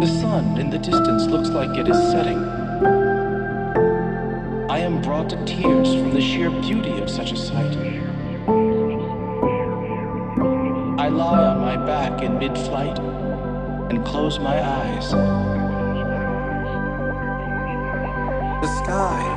The sun in the distance looks like it is setting. I am brought to tears from the sheer beauty of such a sight. I lie on my back in mid flight and close my eyes. The sky,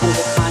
back